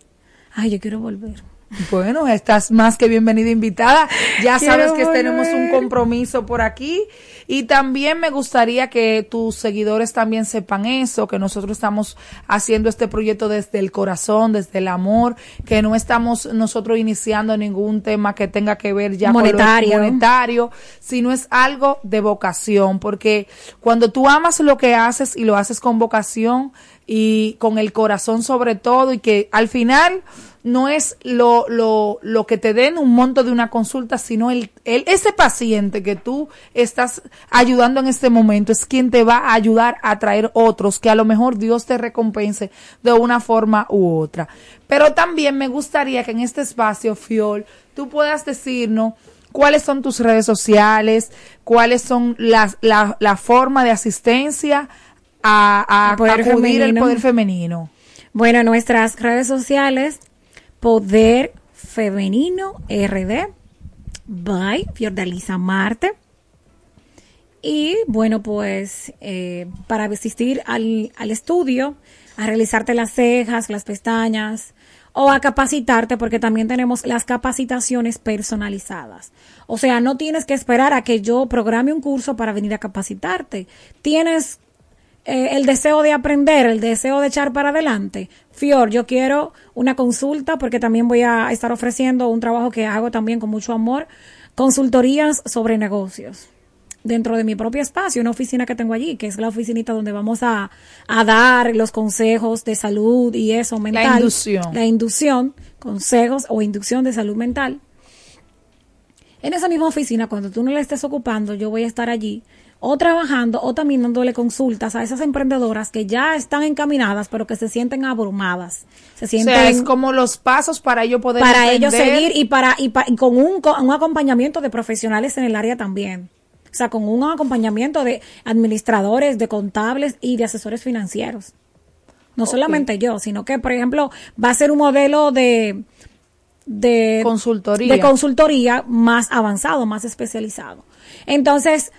Ay, yo quiero volver. Bueno, estás más que bienvenida invitada. Ya sabes que tenemos un compromiso por aquí. Y también me gustaría que tus seguidores también sepan eso, que nosotros estamos haciendo este proyecto desde el corazón, desde el amor, que no estamos nosotros iniciando ningún tema que tenga que ver ya monetario, con lo monetario sino es algo de vocación, porque cuando tú amas lo que haces y lo haces con vocación y con el corazón sobre todo y que al final no es lo, lo, lo que te den un monto de una consulta, sino el, el, ese paciente que tú estás ayudando en este momento es quien te va a ayudar a traer otros, que a lo mejor Dios te recompense de una forma u otra. Pero también me gustaría que en este espacio, Fiol, tú puedas decirnos cuáles son tus redes sociales, cuáles son las, la, la forma de asistencia a, a, El poder acudir femenino. el poder femenino. Bueno, nuestras redes sociales, Poder Femenino RD, by Fiordalisa Marte. Y bueno, pues eh, para asistir al, al estudio, a realizarte las cejas, las pestañas, o a capacitarte porque también tenemos las capacitaciones personalizadas. O sea, no tienes que esperar a que yo programe un curso para venir a capacitarte. Tienes eh, el deseo de aprender, el deseo de echar para adelante. Fior, yo quiero una consulta porque también voy a estar ofreciendo un trabajo que hago también con mucho amor, consultorías sobre negocios dentro de mi propio espacio, una oficina que tengo allí, que es la oficinita donde vamos a, a dar los consejos de salud y eso mental. La inducción. La inducción, consejos o inducción de salud mental. En esa misma oficina, cuando tú no la estés ocupando, yo voy a estar allí o trabajando o también dándole consultas a esas emprendedoras que ya están encaminadas pero que se sienten abrumadas. Se sienten o sea, es como los pasos para ellos poder para ellos seguir y para y, pa- y con un, con un acompañamiento de profesionales en el área también. O sea, con un acompañamiento de administradores, de contables y de asesores financieros. No solamente yo, sino que, por ejemplo, va a ser un modelo de, de Consultoría. de consultoría más avanzado, más especializado. Entonces,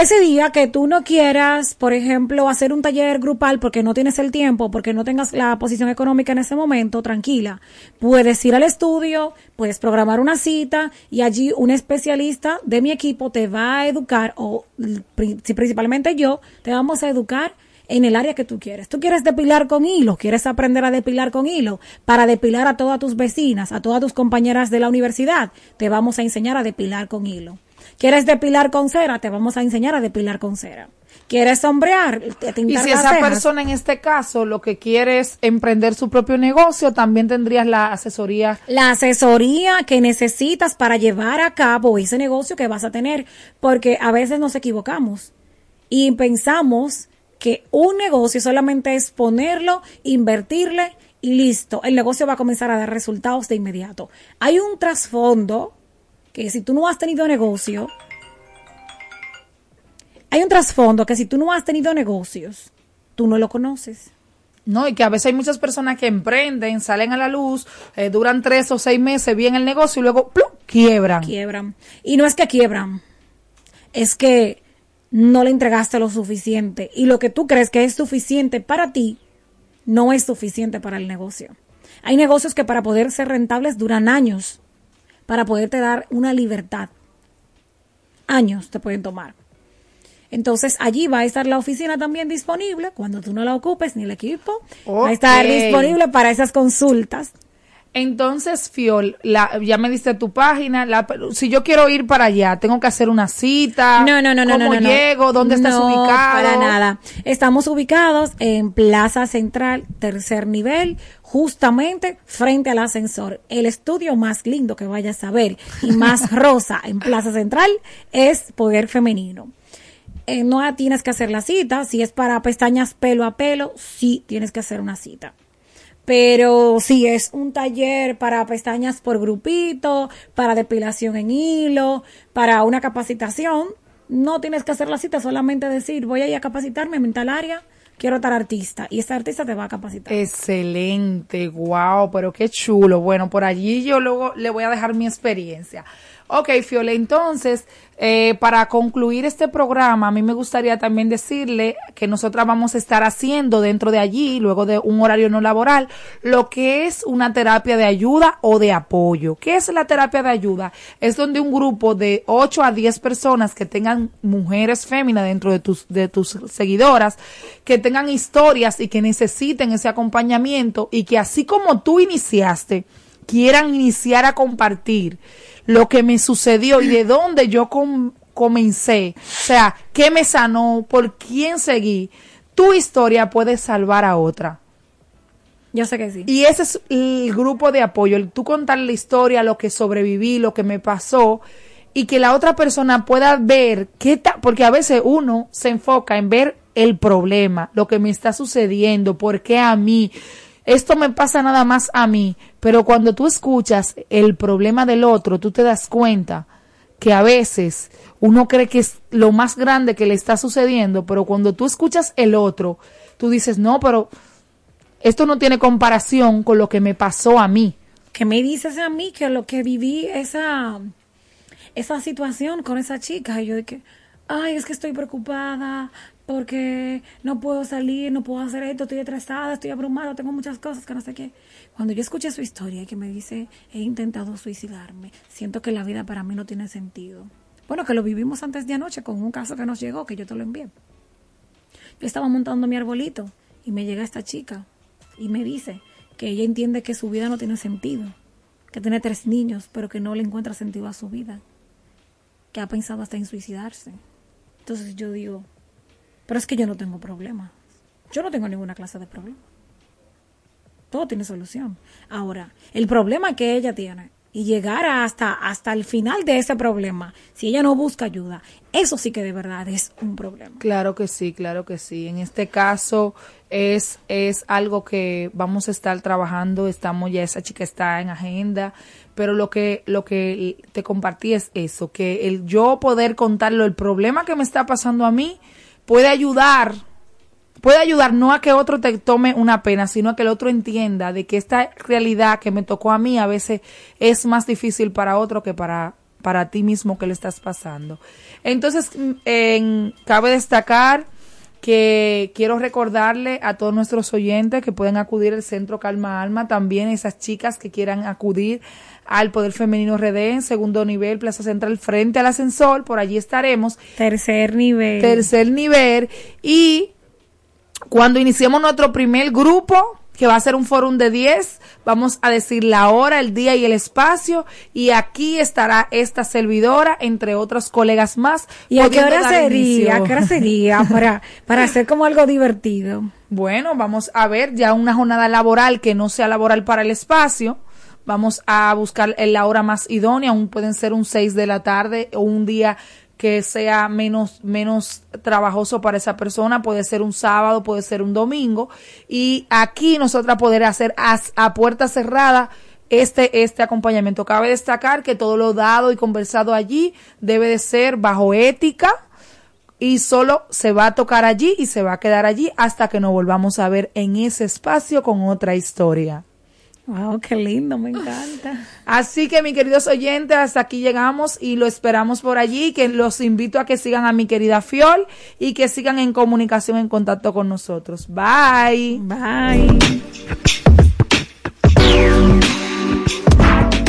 ese día que tú no quieras, por ejemplo, hacer un taller grupal porque no tienes el tiempo, porque no tengas la posición económica en ese momento, tranquila. Puedes ir al estudio, puedes programar una cita y allí un especialista de mi equipo te va a educar, o principalmente yo, te vamos a educar en el área que tú quieres. Tú quieres depilar con hilo, quieres aprender a depilar con hilo para depilar a todas tus vecinas, a todas tus compañeras de la universidad. Te vamos a enseñar a depilar con hilo. ¿Quieres depilar con cera? Te vamos a enseñar a depilar con cera. ¿Quieres sombrear? Te- Y si esa cejas. persona en este caso lo que quiere es emprender su propio negocio, también tendrías la asesoría. la asesoría que necesitas para llevar a cabo ese negocio que vas a tener, porque a veces nos equivocamos y pensamos que un negocio solamente es ponerlo, invertirle y listo, el negocio va a comenzar a dar resultados de inmediato. Hay un trasfondo que si tú no has tenido negocio, hay un trasfondo que si tú no has tenido negocios, tú no lo conoces. No, y que a veces hay muchas personas que emprenden, salen a la luz, eh, duran tres o seis meses bien el negocio y luego ¡plum! quiebran. quiebran. Y no es que quiebran, es que no le entregaste lo suficiente. Y lo que tú crees que es suficiente para ti, no es suficiente para el negocio. Hay negocios que para poder ser rentables duran años, para poderte dar una libertad. Años te pueden tomar. Entonces allí va a estar la oficina también disponible cuando tú no la ocupes ni el equipo. Va a estar disponible para esas consultas. Entonces, Fiol, la, ya me diste tu página. La, si yo quiero ir para allá, tengo que hacer una cita. No, no, no, no. ¿Cómo no, no, no. llego? ¿Dónde estás No, ubicado? Para nada. Estamos ubicados en Plaza Central, tercer nivel, justamente frente al ascensor. El estudio más lindo que vayas a ver y más (laughs) rosa en Plaza Central es Poder Femenino. Eh, no tienes que hacer la cita. Si es para pestañas pelo a pelo, sí tienes que hacer una cita. Pero si es un taller para pestañas por grupito, para depilación en hilo, para una capacitación, no tienes que hacer la cita, solamente decir, voy a ir a capacitarme en tal área, quiero estar artista. Y ese artista te va a capacitar. Excelente, wow, pero qué chulo. Bueno, por allí yo luego le voy a dejar mi experiencia. Ok, Fiole, entonces, eh, para concluir este programa, a mí me gustaría también decirle que nosotras vamos a estar haciendo dentro de allí, luego de un horario no laboral, lo que es una terapia de ayuda o de apoyo. ¿Qué es la terapia de ayuda? Es donde un grupo de 8 a 10 personas que tengan mujeres féminas dentro de tus, de tus seguidoras, que tengan historias y que necesiten ese acompañamiento y que así como tú iniciaste, quieran iniciar a compartir lo que me sucedió y de dónde yo com- comencé. O sea, qué me sanó, por quién seguí. Tu historia puede salvar a otra. Yo sé que sí. Y ese es el grupo de apoyo, el tú contar la historia, lo que sobreviví, lo que me pasó, y que la otra persona pueda ver qué ta- porque a veces uno se enfoca en ver el problema, lo que me está sucediendo, por qué a mí, esto me pasa nada más a mí, pero cuando tú escuchas el problema del otro, tú te das cuenta que a veces uno cree que es lo más grande que le está sucediendo, pero cuando tú escuchas el otro, tú dices, no, pero esto no tiene comparación con lo que me pasó a mí. ¿Qué me dices a mí que lo que viví esa, esa situación con esa chica? Y yo que, ay, es que estoy preocupada porque no puedo salir, no puedo hacer esto, estoy estresada, estoy abrumada, tengo muchas cosas que no sé qué. Cuando yo escuché su historia que me dice, he intentado suicidarme, siento que la vida para mí no tiene sentido. Bueno, que lo vivimos antes de anoche con un caso que nos llegó, que yo te lo envié. Yo estaba montando mi arbolito y me llega esta chica y me dice que ella entiende que su vida no tiene sentido, que tiene tres niños, pero que no le encuentra sentido a su vida, que ha pensado hasta en suicidarse. Entonces yo digo, pero es que yo no tengo problema. Yo no tengo ninguna clase de problema. Todo tiene solución. Ahora, el problema que ella tiene y llegar hasta, hasta el final de ese problema, si ella no busca ayuda, eso sí que de verdad es un problema. Claro que sí, claro que sí. En este caso es, es algo que vamos a estar trabajando, estamos ya, esa chica está en agenda, pero lo que, lo que te compartí es eso, que el yo poder contarlo, el problema que me está pasando a mí, puede ayudar puede ayudar no a que otro te tome una pena, sino a que el otro entienda de que esta realidad que me tocó a mí a veces es más difícil para otro que para, para ti mismo que le estás pasando. Entonces, mm, cabe destacar que quiero recordarle a todos nuestros oyentes que pueden acudir al Centro Calma Alma, también esas chicas que quieran acudir al Poder Femenino RD en segundo nivel, Plaza Central, frente al ascensor, por allí estaremos. Tercer nivel. Tercer nivel. Y cuando iniciemos nuestro primer grupo, que va a ser un fórum de 10, vamos a decir la hora, el día y el espacio, y aquí estará esta servidora, entre otros colegas más. ¿Y a qué hora sería? ¿A qué hora sería? (laughs) Para, para hacer como algo divertido. Bueno, vamos a ver ya una jornada laboral que no sea laboral para el espacio. Vamos a buscar la hora más idónea, aún pueden ser un 6 de la tarde o un día que sea menos, menos trabajoso para esa persona, puede ser un sábado, puede ser un domingo, y aquí nosotras poder hacer a, a puerta cerrada este, este acompañamiento. Cabe destacar que todo lo dado y conversado allí debe de ser bajo ética, y solo se va a tocar allí y se va a quedar allí hasta que nos volvamos a ver en ese espacio con otra historia. Wow, qué lindo, me encanta. Así que, mis queridos oyentes, hasta aquí llegamos y lo esperamos por allí. Que los invito a que sigan a mi querida Fiol y que sigan en comunicación, en contacto con nosotros. Bye. Bye.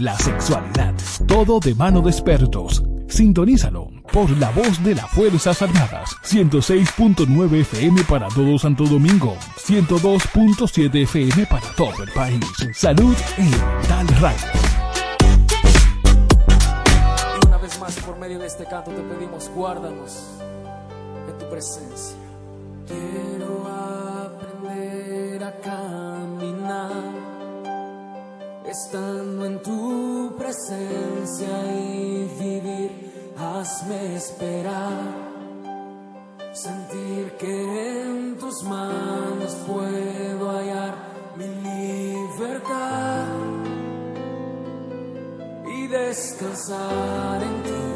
la sexualidad, todo de mano de expertos. Sintonízalo por la voz de las Fuerzas Armadas, 106.9 FM para todo Santo Domingo, 102.7 FM para todo el país. Salud en Tal Radio. Y una vez más, por medio de este canto, te pedimos, guárdanos en tu presencia. Quiero aprender a caminar estando en tu presencia y vivir, hazme esperar, sentir que en tus manos puedo hallar mi libertad y descansar en ti.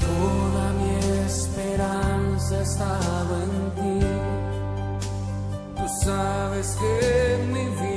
Toda mi esperanza antes estaba en ti. Tú sabes que mi vida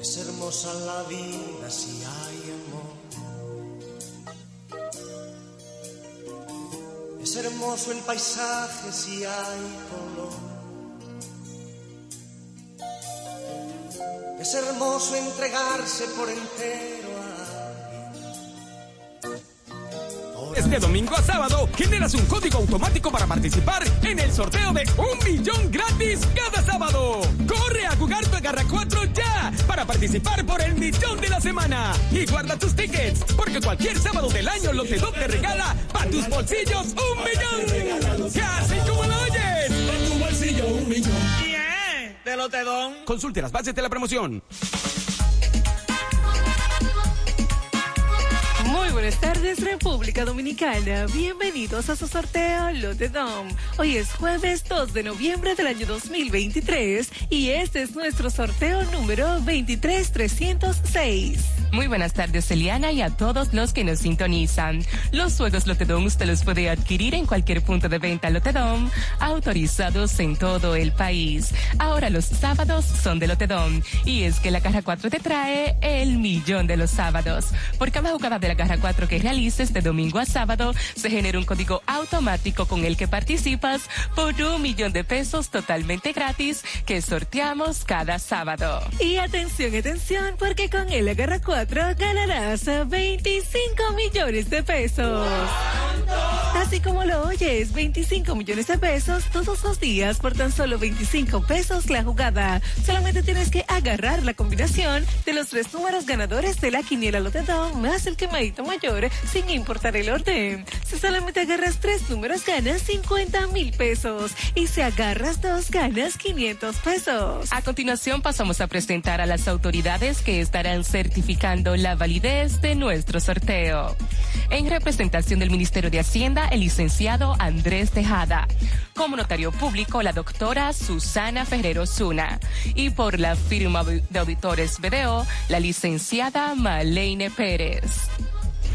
Es hermosa la vida si hay amor. Es hermoso el paisaje si hay color. Es hermoso entregarse por entero. Este domingo a sábado generas un código automático para participar en el sorteo de un millón gratis cada sábado. Corre a jugar tu Agarra 4 ya para participar por el millón de la semana. Y guarda tus tickets, porque cualquier sábado del año Lotedom te regala para tus bolsillos un millón. ¡Casi como lo oyes! Para tu bolsillo un millón. ¡Bien! De Lotedom. Consulte las bases de la promoción. Buenas tardes, República Dominicana. Bienvenidos a su sorteo Lote Dom. Hoy es jueves 2 de noviembre del año 2023 y este es nuestro sorteo número 23306. Muy buenas tardes, Eliana, y a todos los que nos sintonizan. Los juegos Lotedom usted los puede adquirir en cualquier punto de venta Lotedom, autorizados en todo el país. Ahora los sábados son de Lotedom, y es que la caja 4 te trae el millón de los sábados. Por cada jugada de la caja 4 que realices de domingo a sábado, se genera un código automático con el que participas por un millón de pesos totalmente gratis que sorteamos cada sábado. Y atención, atención, porque con el Agarra 4 ganarás 25 millones de pesos. Así como lo oyes, 25 millones de pesos todos los días por tan solo 25 pesos la jugada. Solamente tienes que agarrar la combinación de los tres números ganadores de la quiniela Lotedón más el quemadito mayor sin importar el orden. Si solamente agarras tres números ganas 50 mil pesos y si agarras dos ganas 500 pesos. A continuación pasamos a presentar a las autoridades que estarán la validez de nuestro sorteo. En representación del Ministerio de Hacienda, el licenciado Andrés Tejada. Como notario público, la doctora Susana Ferrero Zuna. Y por la firma de auditores BDO, la licenciada Malene Pérez.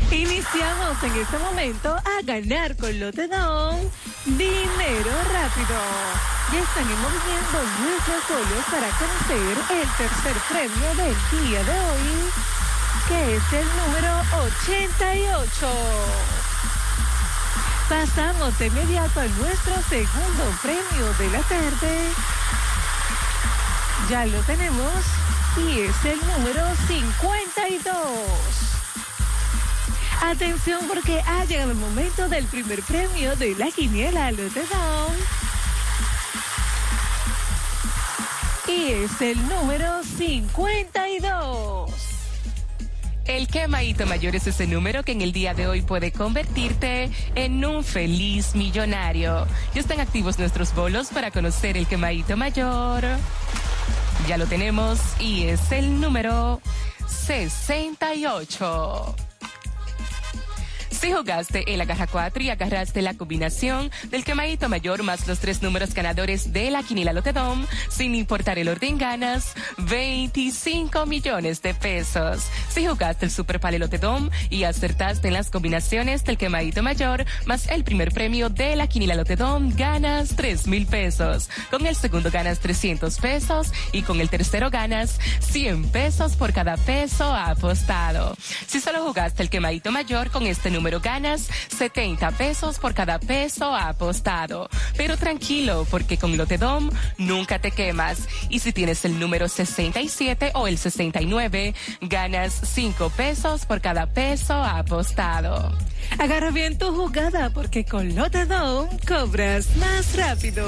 Iniciamos en este momento a ganar con Lotedón dinero rápido. Ya están en movimiento nuestros solos para conocer el tercer premio del día de hoy, que es el número 88. Pasamos de inmediato a nuestro segundo premio de la tarde. Ya lo tenemos y es el número 52. Atención porque ha llegado el momento del primer premio de la quiniela Lotedón. Y es el número 52. El quemadito mayor es ese número que en el día de hoy puede convertirte en un feliz millonario. Ya están activos nuestros bolos para conocer el quemadito mayor. Ya lo tenemos y es el número 68. Si jugaste en la caja 4 y agarraste la combinación del quemadito mayor más los tres números ganadores de la quinila Lotedom, sin importar el orden ganas, 25 millones de pesos. Si jugaste el Super Pale Lotedom y acertaste en las combinaciones del quemadito mayor más el primer premio de la quinila Lotedom, ganas 3 mil pesos. Con el segundo ganas 300 pesos y con el tercero ganas 100 pesos por cada peso apostado. Si solo jugaste el quemadito mayor con este número ganas 70 pesos por cada peso apostado. Pero tranquilo, porque con Lotedom nunca te quemas. Y si tienes el número 67 o el 69, ganas 5 pesos por cada peso apostado. Agarra bien tu jugada porque con Lotedom cobras más rápido.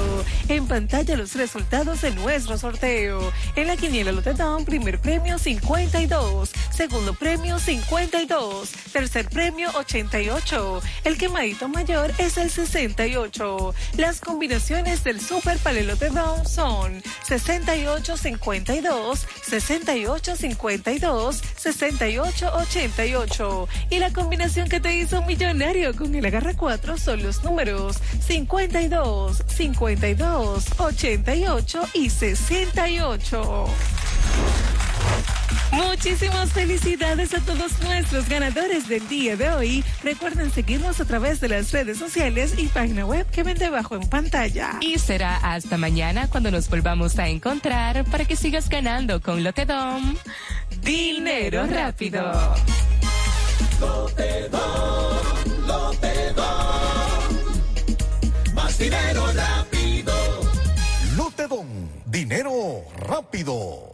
En pantalla los resultados de nuestro sorteo. En la quiniela Lotedom, primer premio 52, segundo premio 52, tercer premio 88. El quemadito mayor es el 68. Las combinaciones del Super Palelote Down son 68-52, 68-52, 68-88. Y la combinación que te hizo millonario con el agarra 4 son los números 52, 52, 88 y 68. Muchísimas felicidades a todos nuestros ganadores del día de hoy. Recuerden seguirnos a través de las redes sociales y página web que ven debajo en pantalla. Y será hasta mañana cuando nos volvamos a encontrar para que sigas ganando con Lotedom. Dinero rápido. Lotedom, Lotedom. Más dinero rápido. Lotedom, dinero rápido.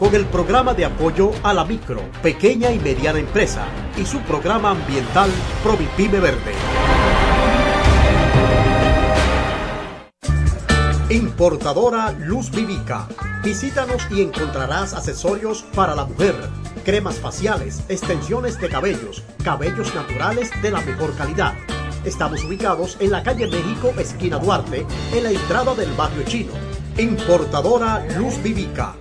con el programa de apoyo a la micro, pequeña y mediana empresa y su programa ambiental Provipime Verde. Importadora Luz Vivica. Visítanos y encontrarás accesorios para la mujer, cremas faciales, extensiones de cabellos, cabellos naturales de la mejor calidad. Estamos ubicados en la calle México, esquina Duarte, en la entrada del barrio chino. Importadora Luz Vivica.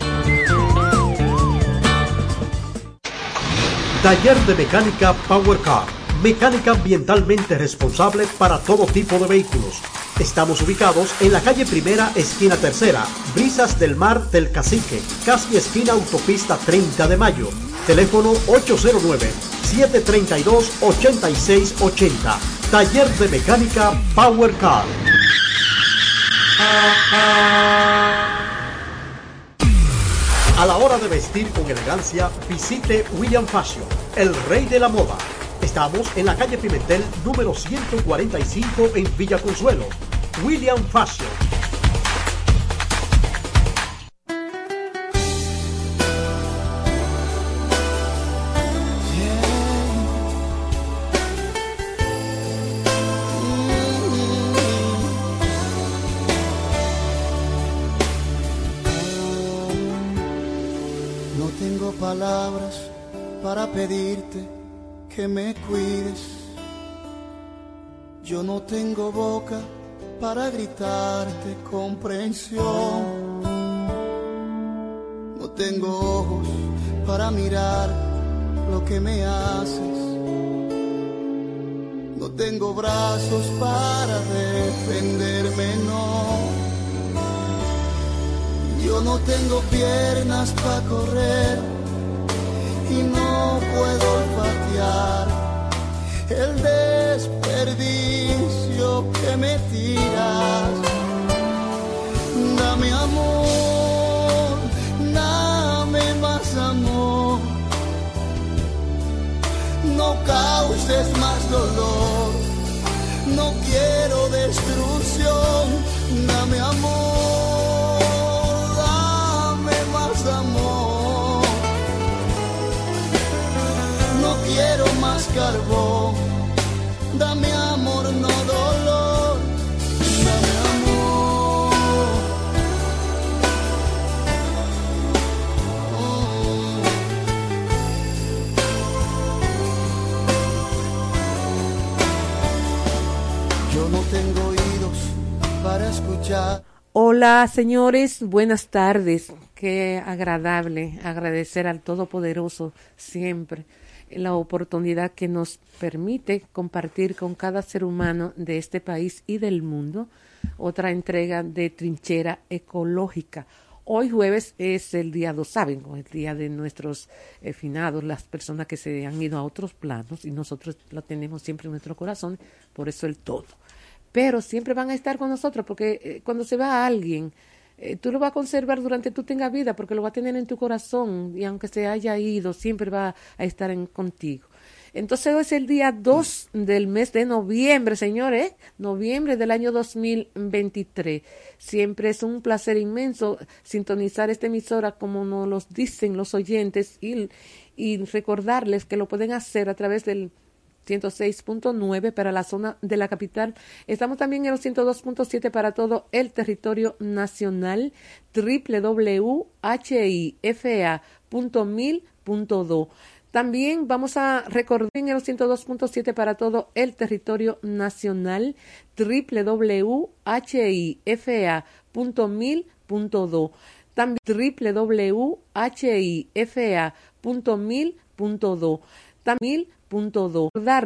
Taller de Mecánica Power Car. Mecánica ambientalmente responsable para todo tipo de vehículos. Estamos ubicados en la calle Primera, esquina Tercera, Brisas del Mar del Cacique, casi esquina Autopista 30 de Mayo. Teléfono 809-732-8680. Taller de Mecánica Power Car. A la hora de vestir con elegancia, visite William Fashion, el rey de la moda. Estamos en la calle Pimentel número 145 en Villa Consuelo. William Fashion. Pedirte que me cuides. Yo no tengo boca para gritarte comprensión. No tengo ojos para mirar lo que me haces. No tengo brazos para defenderme, no. Yo no tengo piernas para correr y no puedo olfatear el desperdicio que me tiras. Dame amor, dame más amor. No causes más dolor, no quiero destrucción. Dame amor, dame amor, no dolor. Dame amor. Yo no tengo oídos para escuchar. Hola, señores, buenas tardes. Qué agradable agradecer al Todopoderoso siempre la oportunidad que nos permite compartir con cada ser humano de este país y del mundo otra entrega de trinchera ecológica. Hoy jueves es el día, lo saben, el día de nuestros eh, finados, las personas que se han ido a otros planos y nosotros lo tenemos siempre en nuestro corazón, por eso el todo. Pero siempre van a estar con nosotros porque eh, cuando se va alguien, eh, tú lo vas a conservar durante tu tenga vida porque lo va a tener en tu corazón y aunque se haya ido, siempre va a estar en, contigo. Entonces hoy es el día 2 del mes de noviembre, señores, noviembre del año 2023. Siempre es un placer inmenso sintonizar esta emisora como nos lo dicen los oyentes y, y recordarles que lo pueden hacer a través del 106.9 para la zona de la capital. Estamos también en los 102.7 para todo el territorio nacional. www.hifa.mil.do. También vamos a recordar en el 102.7 para todo el territorio nacional www.hifa.mil.do. También www.hifa.mil.do. También Punto 2. Dar